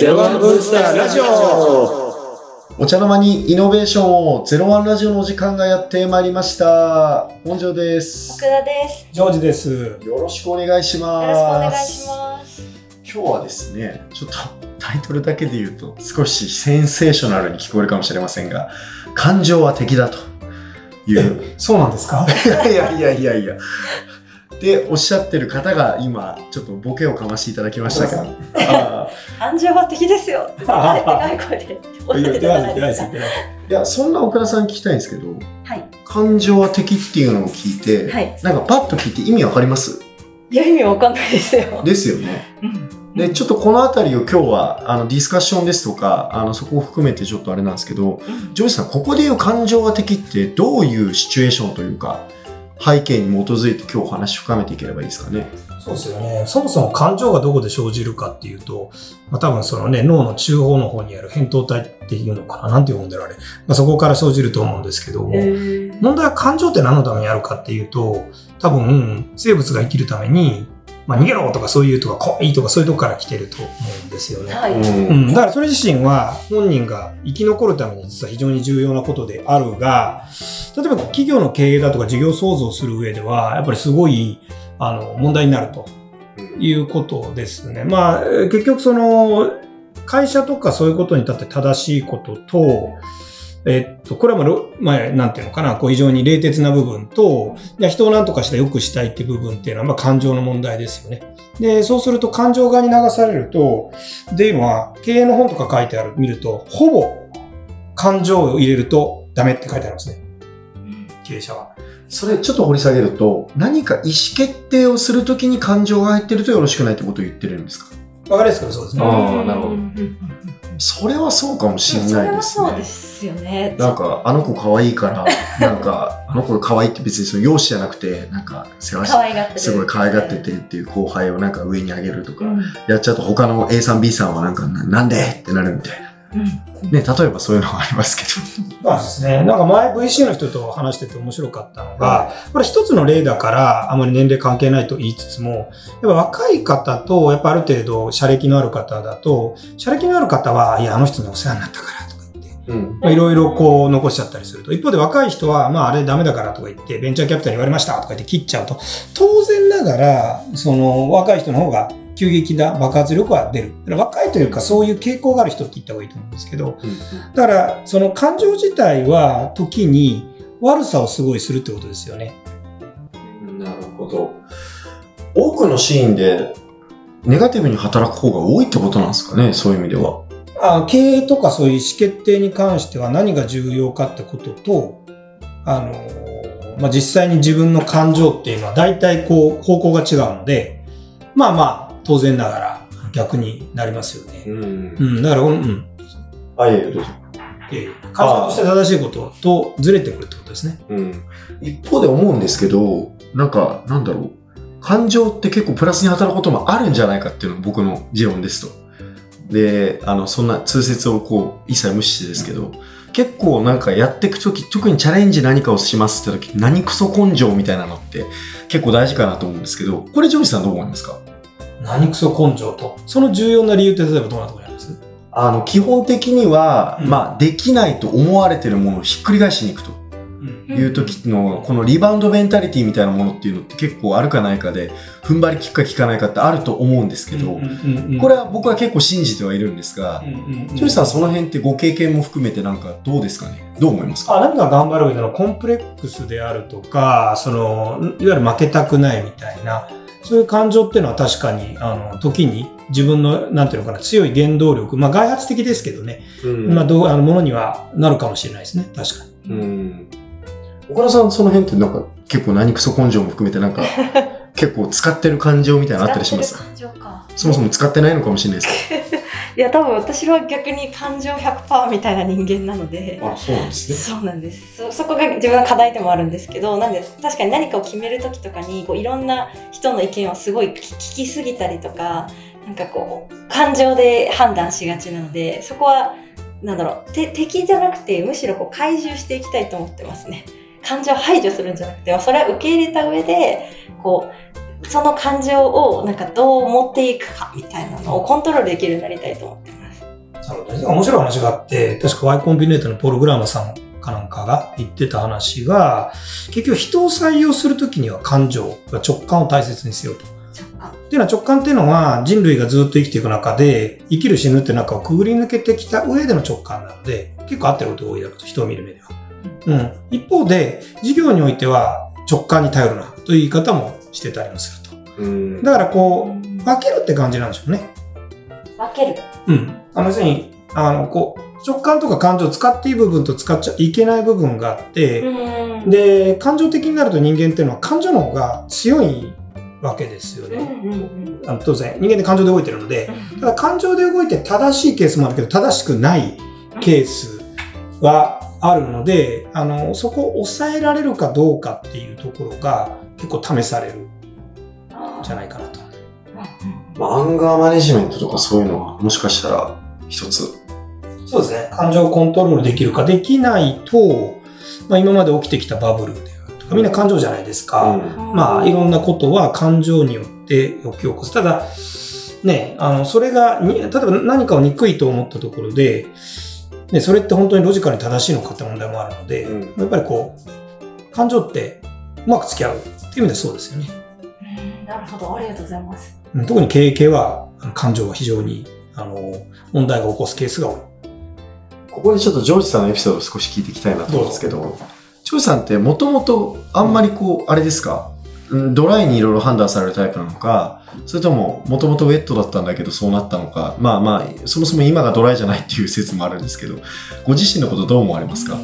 ゼロワンブースターラジオお茶の間にイノベーションをゼロワンラジオのお時間がやってまいりました。本庄です。奥田です。ジョージです。よろしくお願いします。よろしくお願いします。今日はですね、ちょっとタイトルだけで言うと少しセンセーショナルに聞こえるかもしれませんが、感情は敵だという。そうなんですか？いやいやいやいやいや。で、おっしゃってる方が今、ちょっとボケをかましていただきましたけど。あ感情は敵ですよってでかい声でおっしゃってたじゃないですか。ーいや、そんな奥田さん聞きたいんですけど、はい。感情は敵っていうのを聞いて、はい。なんかパッと聞いて意味わかります？いや、意味わかんないですよ。ですよね。うんで、ちょっとこのあたりを今日はあのディスカッションですとか、あのそこを含めてちょっとあれなんですけど、うんジョージさん、ここでいう感情は敵ってどういうシチュエーションというか、背景に基づいて今日お話深めていければいいですかね。そうですよね。そもそも感情がどこで生じるかっていうと、まあ、多分そのね、脳の中央の方にある扁桃体っていうのかななんて読んでるあれ。まあ、そこから生じると思うんですけども、問題は感情って何のためにあるかっていうと、多分生物が生きるために、まあ、逃げろとかそういうとか怖いとかそういうとこから来てると思うんですよね。はい。うん、だからそれ自身は本人が生き残るために実は非常に重要なことであるが、例えば企業の経営だとか事業創造する上では、やっぱりすごいあの問題になるということですね。まあ、えー結局その会社とかそういうことに立って正しいことと、えっと、これはまあろ、まあ、なんていうのかな、こう非常に冷徹な部分と、いや人を何とかして良くしたいっていう部分っていうのは、まあ感情の問題ですよね。で、そうすると感情側に流されると、っていうのは、経営の本とか書いてある、見ると、ほぼ感情を入れるとダメって書いてありますね。経営者は。それちょっと掘り下げると、何か意思決定をするときに感情が入ってるとよろしくないってことを言ってるんですか？わかりやすくそうですね。あーなるほどそれはそうかもしれないですね。そうですよね。なんか、あの子可愛いから、なんか、あの子可愛いって別にその容姿じゃなくて、なんか、世話してる。すごい可愛がっててっていう後輩をなんか上に上げるとか、うん。やっちゃうと他の A さん B さんはなんか、ななんでってなるみたいな。うん。ね、例えばそういうのがありますけど。そうですね。なんか前 VC の人と話してて面白かったのが、これ一つの例だからあまり年齢関係ないと言いつつも、やっぱ若い方と、やっぱある程度、社歴のある方だと、社歴のある方は、いや、あの人にお世話になったからとか言って、いろいろこう残しちゃったりすると。一方で若い人は、まああれダメだからとか言って、ベンチャーキャピタルに言われましたとか言って切っちゃうと、当然ながら、その若い人の方が急激な爆発力は出る。若いというかそういう傾向がある人って言った方がいいと思うんですけど、だから、その感情自体は時に悪さをすごいするってことですよね。なるほど。多くのシーンで、ネガティブに働く方が多いってことなんですかね、そういう意味では。あ経営とかそういう意思決定に関しては何が重要かってことと、あの、まあ、実際に自分の感情っていうのは大体こう方向が違うので、まあまあ、当然ながら逆になりますよね。んう。ん、だから、うん、うん。あ、いえいえ、どうぞ。ええ感情として正しいこととずれてくるってことですね。うん。一方で思うんですけど、なんか、なんだろう。感情って結構プラスに働くこともあるんじゃないかっていうのが僕の持論ですと。で、あの、そんな通説をこう、一切無視してですけど、結構なんかやっていくとき、特にチャレンジ何かをしますって時、何クソ根性みたいなのって結構大事かなと思うんですけど、これジョージさんどう思いますか？何クソ根性と。その重要な理由って例えばどんなところにあります？あの、基本的には、うん。まあ、できないと思われてるものをひっくり返しに行くと。うん。いう時の、このリバウンドメンタリティみたいなものっていうのって結構あるかないかで、踏ん張り効くか効かないかってあると思うんですけど、これは僕は結構信じてはいるんですが、ジョさんその辺ってご経験も含めてなんかどうですかね？どう思いますか？あ何が頑張る上でのコンプレックスであるとか、その、いわゆる負けたくないみたいな、そういう感情っていうのは確かに、あの、時に自分の、なんていうのかな、強い原動力、まあ外発的ですけどね、うんまあどう、あの、ものにはなるかもしれないですね、確かに。うん。岡田さんその辺ってなんか結構何クソ根性も含めてなんか 結構使ってる感情みたいなのあったりします？使ってる感情か。そもそも使ってないのかもしれないですけ いや、多分私は逆に感情100%みたいな人間なので。そうなんですね。そうなんですそそこが自分の課題でもあるんですけどなんで確かに何かを決める時とかにこういろんな人の意見をすごい聞聞きすぎたりとかなんかこう感情で判断しがちなのでそこはなんだろうて敵じゃなくてむしろこう怪獣していきたいと思ってますね感情を排除するんじゃなくてそれは受け入れた上でこうその感情をなんかどう持っていくかみたいなのをコントロールできるようになりたいと思ってますなるほどね。面白い話があって、確か Y コンビネートのポール・グラムさんかなんかが言ってた話が、結局人を採用するときには感情、直感を大切にせよと。っていうのは直感っていうのは人類がずっと生きていく中で生きる死ぬって中をくぐり抜けてきた上での直感なので結構合ってることが多いだろうと人を見る目では。うん。一方で事業においては直感に頼るなという言い方もしてたりもすると。うんだからこう分けるって感じなんでしょうね。分ける。うん。あの要するにあのこう直感とか感情を使っていい部分と使っちゃいけない部分があって、うん。で感情的になると人間っていうのは感情の方が強いわけですよね。あの当然人間って感情で動いてるので、ただ感情で動いて正しいケースもあるけど正しくないケースはあるので、あのそこを抑えられるかどうかっていうところが結構試されるんじゃないかなと。まあアンガーマネジメントとかそういうのはもしかしたら一つ。そうですね。感情をコントロールできるかできないと、まあ、今まで起きてきたバブルであるとかみんな感情じゃないですか。うんまあ、いろんなことは感情によって起き起こす。ただ、ね、あの、それがに、例えば何かを憎いと思ったところで、ね、それって本当にロジカルに正しいのかって問題もあるので、うんやっぱりこう、感情ってうまく付き合うっていう意味でそうですよね。うんなるほど。ありがとうございます。うん特に経営系は、感情は非常に、あの、問題が起こすケースが多い。ここでちょっとジョージさんのエピソードを少し聞いていきたいなと思うんですけど、ジョージさんってもともとあんまりこう、あれですか、うんドライにいろいろ判断されるタイプなのか、それとももともとウェットだったんだけどそうなったのか、まあまあ、そもそも今がドライじゃないっていう説もあるんですけど、ご自身のことどう思われますか？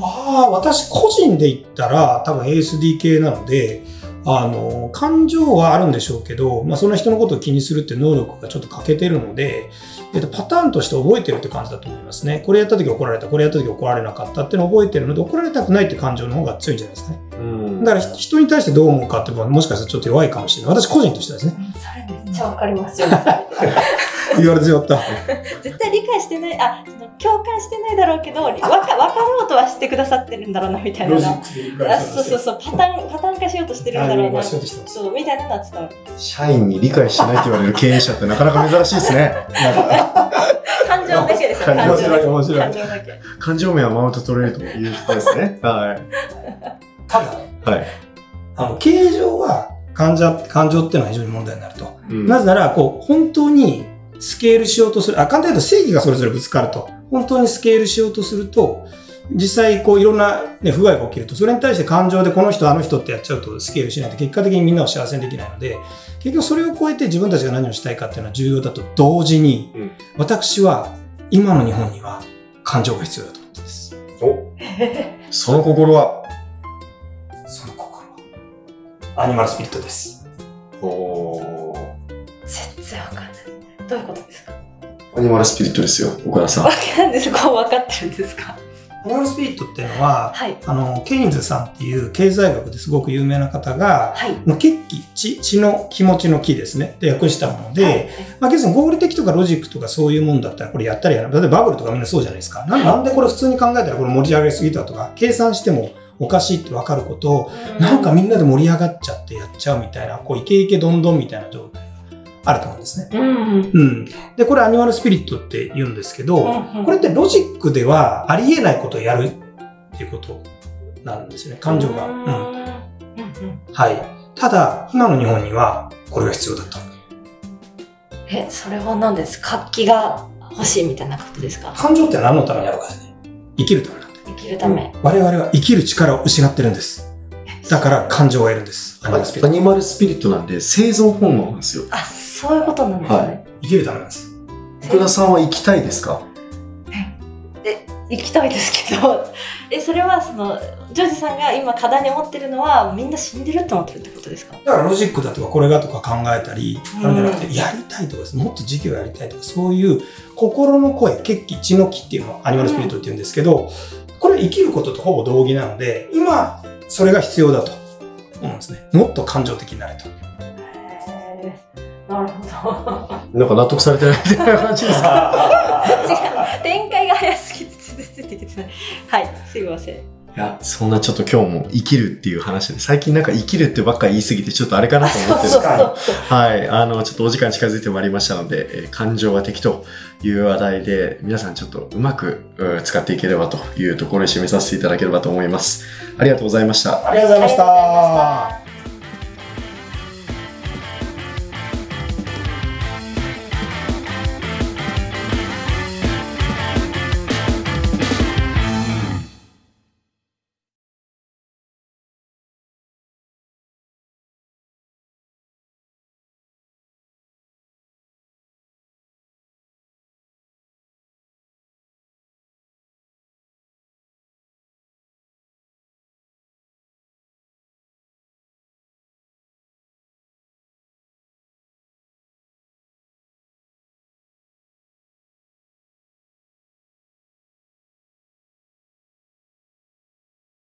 ああ、私個人で言ったら多分 ASD 系なので、あの、感情はあるんでしょうけど、まあそんな人のことを気にするって能力がちょっと欠けてるので、えっと、パターンとして覚えてるって感じだと思いますね。これやった時怒られた、これやった時怒られなかったっていうのを覚えてるので、怒られたくないって感情の方が強いんじゃないですかね。うんだからひ人に対してどう思うかっていうのはもしかしたらちょっと弱いかもしれない。私個人としてはですね。それめっちゃわかりますよ。言われてしまった。絶対理解してない、あ、その共感してないだろうけど、わかわかろうとはしてくださってるんだろうなみたいなそうそうそう、パターン、パターン化しようとしてるんだろうな。そう、みたいなのは伝わる。社員に理解しないと言われる経営者ってなかなか珍しいですね。感情だけですよ、感感情だけ。面白い感情だけ。感情面はマウント取れるという人ですね。はい。ただね、はい。あの、経営上は感情、感情っていうのは非常に問題になると。うんなぜなら、こう、本当にスケールしようとする、あ、簡単に言うと正義がそれぞれぶつかると。本当にスケールしようとすると、実際、こう、いろんな、ね、不具合が起きると、それに対して感情でこの人、あの人ってやっちゃうとスケールしないと、結果的にみんなを幸せにできないので、結局それを超えて自分たちが何をしたいかっていうのは重要だと同時に、うん私は、今の日本には感情が必要だと思ってます。お その心は？その心は、アニマルスピリットです。おー。どういうことですか？アニマルスピリットですよ、岡田さんわ。かんです。こう分かってるんですか？アニマルスピリットっていうのは、はい。あの、ケインズさんっていう経済学ですごく有名な方が、はい。もう血気、血、血の気持ちの気ですね。で訳したもので、はいまあ、結構合理的とかロジックとかそういうもんだったらこれやったりやらない。例えばバブルとかみんなそうじゃないですか。ななんでこれ普通に考えたらこれ盛り上がりすぎたとか、計算してもおかしいって分かることを、なんかみんなで盛り上がっちゃってやっちゃうみたいな、こうイケイケどんどんみたいな状態があると思うんですね。うん。うん。うん。で、これアニマルスピリットって言うんですけど、これってロジックではありえないことをやるっていうことなんですよね。感情が。うん。うんうんうんはい。ただ、今の日本にはこれが必要だと。え、それは何です活気が欲しいみたいなことですか？感情って何のためにあるかですね。生きるためなんで。生きるため。我々は生きる力を失ってるんです。だから感情がいるんです。アニマルスピリット。アニマルスピリットなんで生存本能なんですよ。あ、そういうことなんですね。はい生きるためなんです。福田さんは生きたいですか？行きたいですけど、え、それはその、ジョージさんが今課題に思ってるのは、みんな死んでるって思ってるってことですか？だからロジックだとかこれがとか考えたり、うんあるんじゃなくて、やりたいとかです。もっと授業やりたいとか、そういう心の声、血気、血の気っていうのをアニマルスピリットって言うんですけど、これ生きることとほぼ同義なので、今、それが必要だと思うんですね。もっと感情的になれと。なるほど。なんか納得されてないみたいな感じですか？違う。展開が早すぎてついてきてない。はい、すいません。へいや、そんなちょっと今日も生きるっていう話で、最近なんか生きるってばっかり言い過ぎてちょっとあれかなと思ってるんですそうけど、そうそう。はい、あの、ちょっとお時間近づいてまいりましたので、えー感情は敵という話題で、皆さんちょっとうまくう使っていければというところに締めさせていただければと思います。ありがとうございました。ありがとうございました。